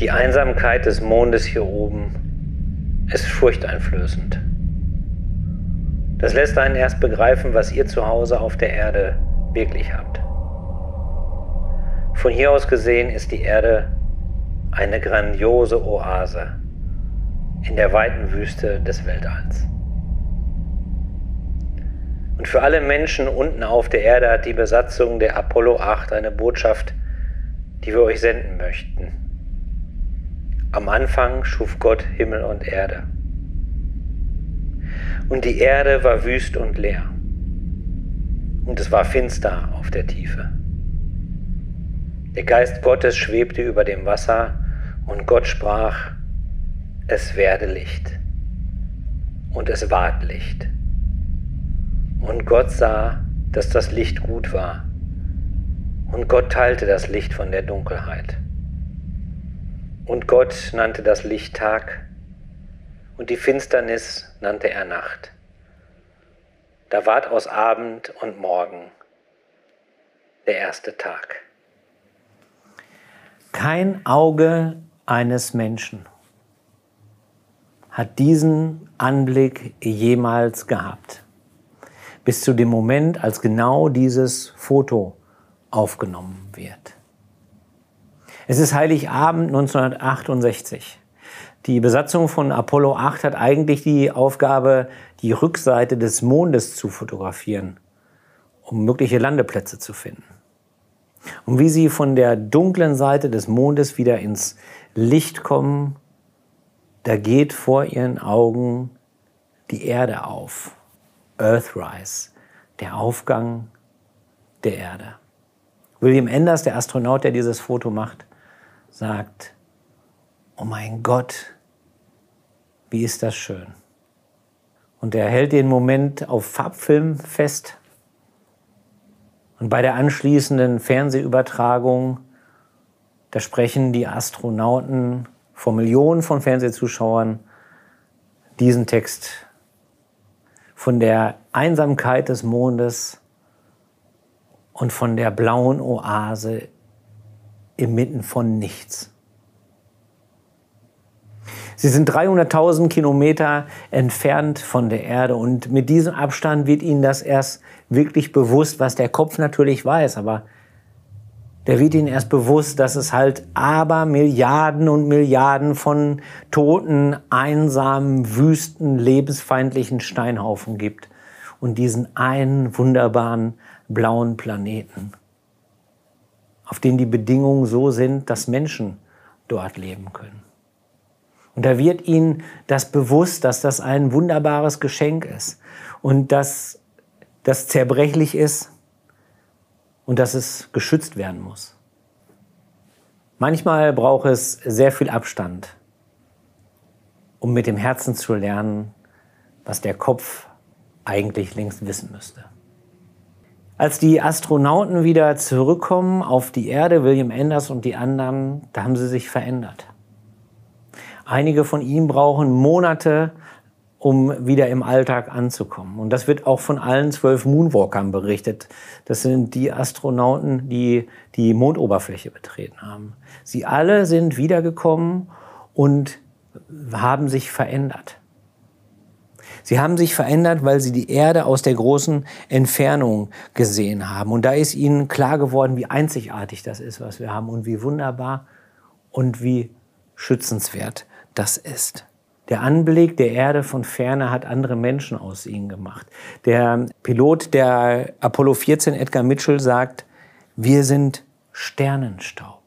Die Einsamkeit des Mondes hier oben ist furchteinflößend. Das lässt einen erst begreifen, was ihr zu Hause auf der Erde wirklich habt. Von hier aus gesehen ist die Erde eine grandiose Oase in der weiten Wüste des Weltalls. Und für alle Menschen unten auf der Erde hat die Besatzung der Apollo 8 eine Botschaft, die wir euch senden möchten. Am Anfang schuf Gott Himmel und Erde. Und die Erde war wüst und leer. Und es war finster auf der Tiefe. Der Geist Gottes schwebte über dem Wasser und Gott sprach, es werde Licht. Und es ward Licht. Und Gott sah, dass das Licht gut war. Und Gott teilte das Licht von der Dunkelheit. Und Gott nannte das Licht Tag und die Finsternis nannte er Nacht. Da ward aus Abend und Morgen der erste Tag. Kein Auge eines Menschen hat diesen Anblick jemals gehabt bis zu dem Moment, als genau dieses Foto aufgenommen wird. Es ist Heiligabend 1968. Die Besatzung von Apollo 8 hat eigentlich die Aufgabe, die Rückseite des Mondes zu fotografieren, um mögliche Landeplätze zu finden. Und wie sie von der dunklen Seite des Mondes wieder ins Licht kommen, da geht vor ihren Augen die Erde auf. Earthrise, der Aufgang der Erde. William Enders, der Astronaut, der dieses Foto macht, sagt, oh mein Gott, wie ist das schön. Und er hält den Moment auf Farbfilm fest. Und bei der anschließenden Fernsehübertragung, da sprechen die Astronauten vor Millionen von Fernsehzuschauern diesen Text von der Einsamkeit des Mondes und von der blauen Oase inmitten von nichts. Sie sind 300.000 Kilometer entfernt von der Erde und mit diesem Abstand wird Ihnen das erst wirklich bewusst, was der Kopf natürlich weiß, aber der wird ihnen erst bewusst, dass es halt aber Milliarden und Milliarden von toten, einsamen, wüsten, lebensfeindlichen Steinhaufen gibt und diesen einen wunderbaren blauen Planeten, auf dem die Bedingungen so sind, dass Menschen dort leben können. Und da wird ihnen das bewusst, dass das ein wunderbares Geschenk ist und dass das zerbrechlich ist und dass es geschützt werden muss. Manchmal braucht es sehr viel Abstand, um mit dem Herzen zu lernen, was der Kopf eigentlich längst wissen müsste. Als die Astronauten wieder zurückkommen auf die Erde, William Enders und die anderen, da haben sie sich verändert. Einige von ihnen brauchen Monate, um wieder im Alltag anzukommen. Und das wird auch von allen zwölf Moonwalkern berichtet. Das sind die Astronauten, die die Mondoberfläche betreten haben. Sie alle sind wiedergekommen und haben sich verändert. Sie haben sich verändert, weil sie die Erde aus der großen Entfernung gesehen haben. Und da ist ihnen klar geworden, wie einzigartig das ist, was wir haben und wie wunderbar und wie schützenswert das ist. Der Anblick der Erde von ferne hat andere Menschen aus ihnen gemacht. Der Pilot der Apollo 14, Edgar Mitchell, sagt, wir sind Sternenstaub.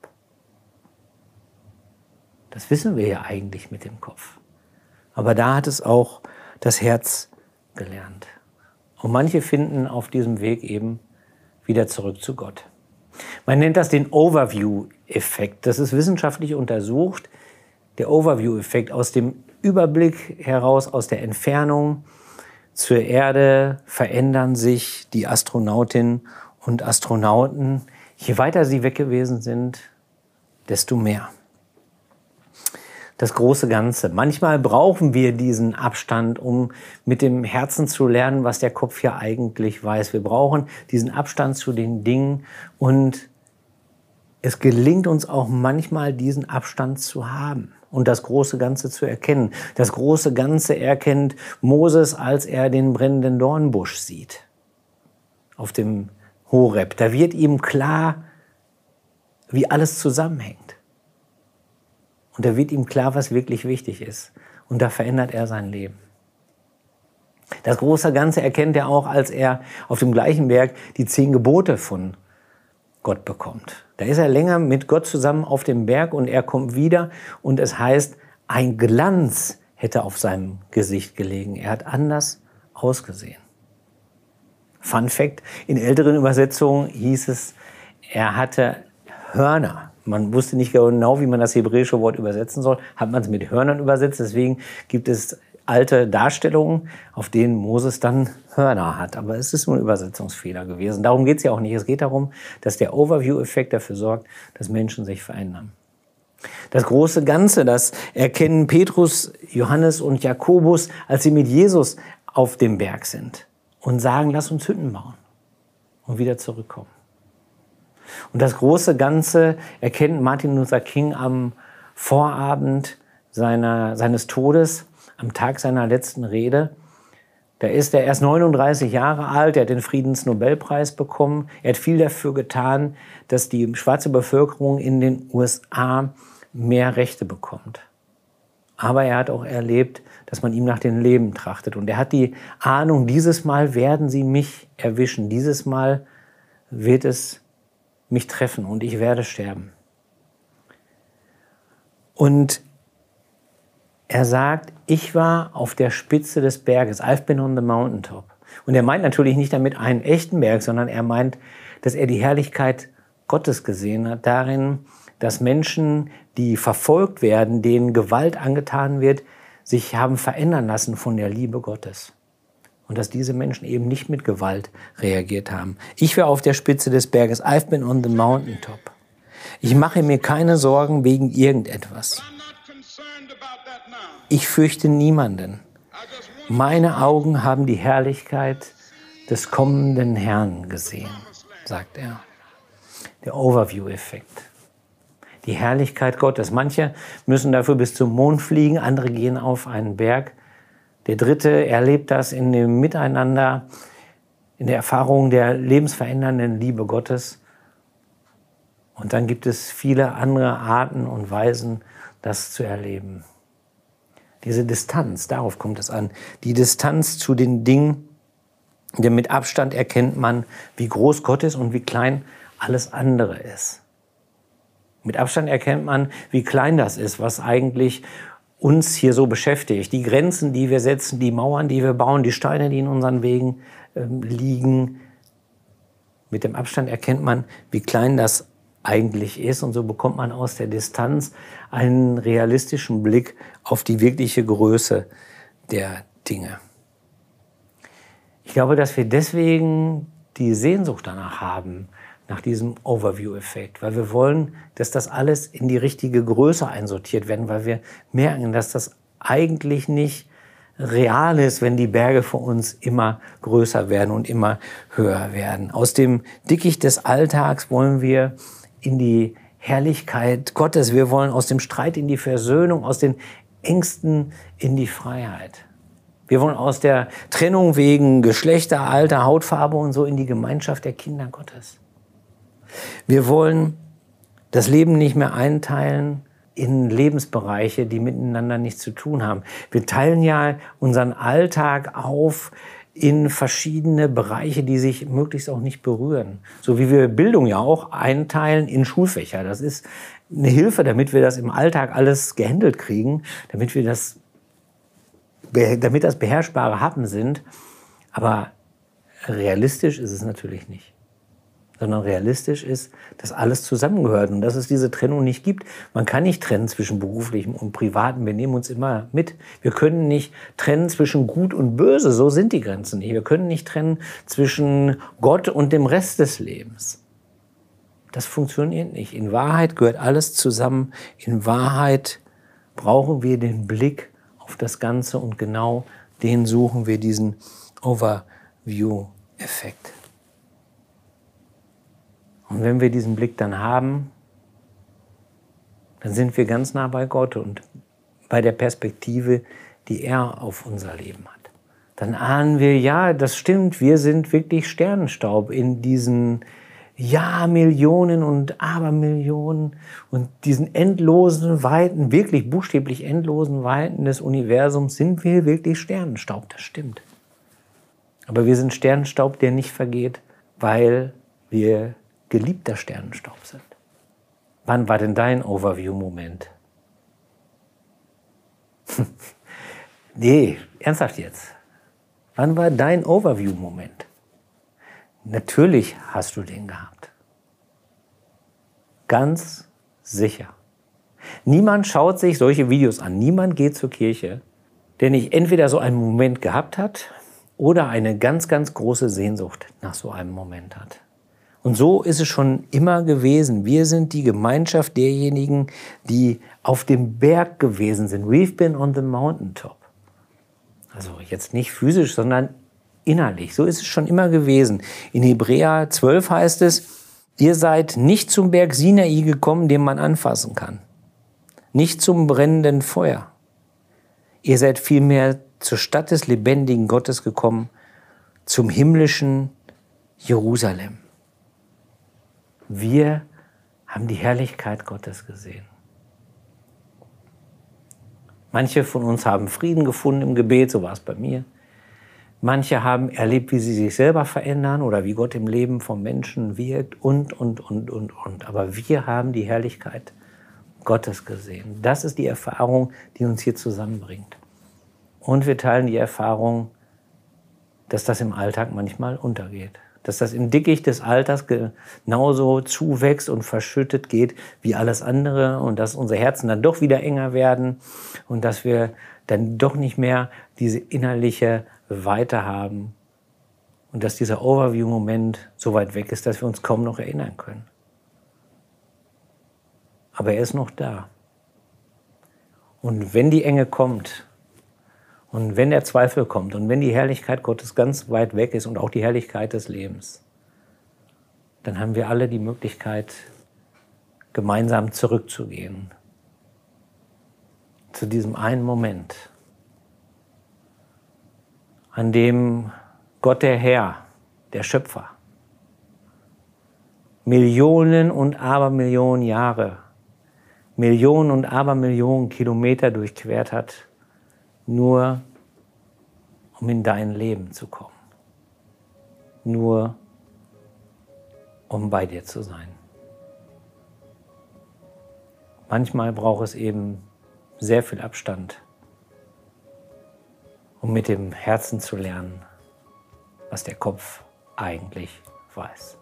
Das wissen wir ja eigentlich mit dem Kopf. Aber da hat es auch das Herz gelernt. Und manche finden auf diesem Weg eben wieder zurück zu Gott. Man nennt das den Overview-Effekt. Das ist wissenschaftlich untersucht. Der Overview-Effekt aus dem Überblick heraus aus der Entfernung zur Erde verändern sich die Astronautinnen und Astronauten. Je weiter sie weg gewesen sind, desto mehr. Das große Ganze. Manchmal brauchen wir diesen Abstand, um mit dem Herzen zu lernen, was der Kopf ja eigentlich weiß. Wir brauchen diesen Abstand zu den Dingen und es gelingt uns auch manchmal, diesen Abstand zu haben und das große Ganze zu erkennen. Das große Ganze erkennt Moses, als er den brennenden Dornbusch sieht auf dem Horeb. Da wird ihm klar, wie alles zusammenhängt. Und da wird ihm klar, was wirklich wichtig ist. Und da verändert er sein Leben. Das große Ganze erkennt er auch, als er auf dem gleichen Berg die zehn Gebote von Gott bekommt. Da ist er länger mit Gott zusammen auf dem Berg und er kommt wieder und es heißt, ein Glanz hätte auf seinem Gesicht gelegen. Er hat anders ausgesehen. Fun Fact, in älteren Übersetzungen hieß es, er hatte Hörner. Man wusste nicht genau, wie man das hebräische Wort übersetzen soll, hat man es mit Hörnern übersetzt. Deswegen gibt es alte Darstellungen, auf denen Moses dann Hörner hat. Aber es ist nur ein Übersetzungsfehler gewesen. Darum geht es ja auch nicht. Es geht darum, dass der Overview-Effekt dafür sorgt, dass Menschen sich verändern. Das große Ganze, das erkennen Petrus, Johannes und Jakobus, als sie mit Jesus auf dem Berg sind und sagen, lass uns Hütten bauen und wieder zurückkommen. Und das große Ganze erkennt Martin Luther King am Vorabend seiner, seines Todes, am Tag seiner letzten Rede. Da ist er erst 39 Jahre alt, er hat den Friedensnobelpreis bekommen. Er hat viel dafür getan, dass die schwarze Bevölkerung in den USA mehr Rechte bekommt. Aber er hat auch erlebt, dass man ihm nach dem Leben trachtet. Und er hat die Ahnung, dieses Mal werden sie mich erwischen. Dieses Mal wird es mich treffen und ich werde sterben. Und er sagt, ich war auf der Spitze des Berges. I've been on the mountaintop. Und er meint natürlich nicht damit einen echten Berg, sondern er meint, dass er die Herrlichkeit Gottes gesehen hat darin, dass Menschen, die verfolgt werden, denen Gewalt angetan wird, sich haben verändern lassen von der Liebe Gottes. Und dass diese Menschen eben nicht mit Gewalt reagiert haben. Ich war auf der Spitze des Berges. I've been on the mountaintop. Ich mache mir keine Sorgen wegen irgendetwas. Ich fürchte niemanden. Meine Augen haben die Herrlichkeit des kommenden Herrn gesehen, sagt er. Der Overview-Effekt. Die Herrlichkeit Gottes. Manche müssen dafür bis zum Mond fliegen, andere gehen auf einen Berg. Der dritte erlebt das in dem Miteinander, in der Erfahrung der lebensverändernden Liebe Gottes. Und dann gibt es viele andere Arten und Weisen, das zu erleben. Diese Distanz, darauf kommt es an. Die Distanz zu den Dingen, denn mit Abstand erkennt man, wie groß Gott ist und wie klein alles andere ist. Mit Abstand erkennt man, wie klein das ist, was eigentlich uns hier so beschäftigt. Die Grenzen, die wir setzen, die Mauern, die wir bauen, die Steine, die in unseren Wegen äh, liegen. Mit dem Abstand erkennt man, wie klein das eigentlich ist. Und so bekommt man aus der Distanz einen realistischen Blick auf die wirkliche Größe der Dinge. Ich glaube, dass wir deswegen die Sehnsucht danach haben, nach diesem Overview-Effekt, weil wir wollen, dass das alles in die richtige Größe einsortiert werden, weil wir merken, dass das eigentlich nicht real ist, wenn die Berge vor uns immer größer werden und immer höher werden. Aus dem Dickicht des Alltags wollen wir in die Herrlichkeit Gottes. Wir wollen aus dem Streit in die Versöhnung, aus den Ängsten in die Freiheit. Wir wollen aus der Trennung wegen Geschlechter, Alter, Hautfarbe und so in die Gemeinschaft der Kinder Gottes. Wir wollen das Leben nicht mehr einteilen in Lebensbereiche, die miteinander nichts zu tun haben. Wir teilen ja unseren Alltag auf in verschiedene Bereiche, die sich möglichst auch nicht berühren. So wie wir Bildung ja auch einteilen in Schulfächer. Das ist eine Hilfe, damit wir das im Alltag alles gehandelt kriegen, damit wir das, damit das beherrschbare Happen sind. Aber realistisch ist es natürlich nicht sondern realistisch ist, dass alles zusammengehört und dass es diese Trennung nicht gibt. Man kann nicht trennen zwischen beruflichem und privatem. Wir nehmen uns immer mit. Wir können nicht trennen zwischen Gut und Böse. So sind die Grenzen nicht. Wir können nicht trennen zwischen Gott und dem Rest des Lebens. Das funktioniert nicht. In Wahrheit gehört alles zusammen. In Wahrheit brauchen wir den Blick auf das Ganze und genau den suchen wir diesen Overview-Effekt. Und wenn wir diesen Blick dann haben, dann sind wir ganz nah bei Gott und bei der Perspektive, die er auf unser Leben hat. Dann ahnen wir, ja, das stimmt, wir sind wirklich Sternenstaub in diesen ja, Millionen und Abermillionen und diesen endlosen Weiten, wirklich buchstäblich endlosen Weiten des Universums sind wir wirklich Sternenstaub, das stimmt. Aber wir sind Sternenstaub, der nicht vergeht, weil wir geliebter Sternenstaub sind. Wann war denn dein Overview-Moment? nee, ernsthaft jetzt. Wann war dein Overview-Moment? Natürlich hast du den gehabt. Ganz sicher. Niemand schaut sich solche Videos an. Niemand geht zur Kirche, der nicht entweder so einen Moment gehabt hat oder eine ganz, ganz große Sehnsucht nach so einem Moment hat. Und so ist es schon immer gewesen. Wir sind die Gemeinschaft derjenigen, die auf dem Berg gewesen sind. We've been on the mountaintop. Also jetzt nicht physisch, sondern innerlich. So ist es schon immer gewesen. In Hebräer 12 heißt es, ihr seid nicht zum Berg Sinai gekommen, den man anfassen kann. Nicht zum brennenden Feuer. Ihr seid vielmehr zur Stadt des lebendigen Gottes gekommen, zum himmlischen Jerusalem. Wir haben die Herrlichkeit Gottes gesehen. Manche von uns haben Frieden gefunden im Gebet, so war es bei mir. Manche haben erlebt, wie sie sich selber verändern oder wie Gott im Leben vom Menschen wirkt und, und, und, und, und. Aber wir haben die Herrlichkeit Gottes gesehen. Das ist die Erfahrung, die uns hier zusammenbringt. Und wir teilen die Erfahrung, dass das im Alltag manchmal untergeht dass das im Dickicht des Alters genauso zuwächst und verschüttet geht wie alles andere und dass unsere Herzen dann doch wieder enger werden und dass wir dann doch nicht mehr diese innerliche Weite haben und dass dieser Overview-Moment so weit weg ist, dass wir uns kaum noch erinnern können. Aber er ist noch da. Und wenn die Enge kommt, und wenn der Zweifel kommt und wenn die Herrlichkeit Gottes ganz weit weg ist und auch die Herrlichkeit des Lebens, dann haben wir alle die Möglichkeit, gemeinsam zurückzugehen. Zu diesem einen Moment, an dem Gott der Herr, der Schöpfer, Millionen und Abermillionen Jahre, Millionen und Abermillionen Kilometer durchquert hat, nur um in dein Leben zu kommen. Nur um bei dir zu sein. Manchmal braucht es eben sehr viel Abstand, um mit dem Herzen zu lernen, was der Kopf eigentlich weiß.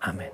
Amen.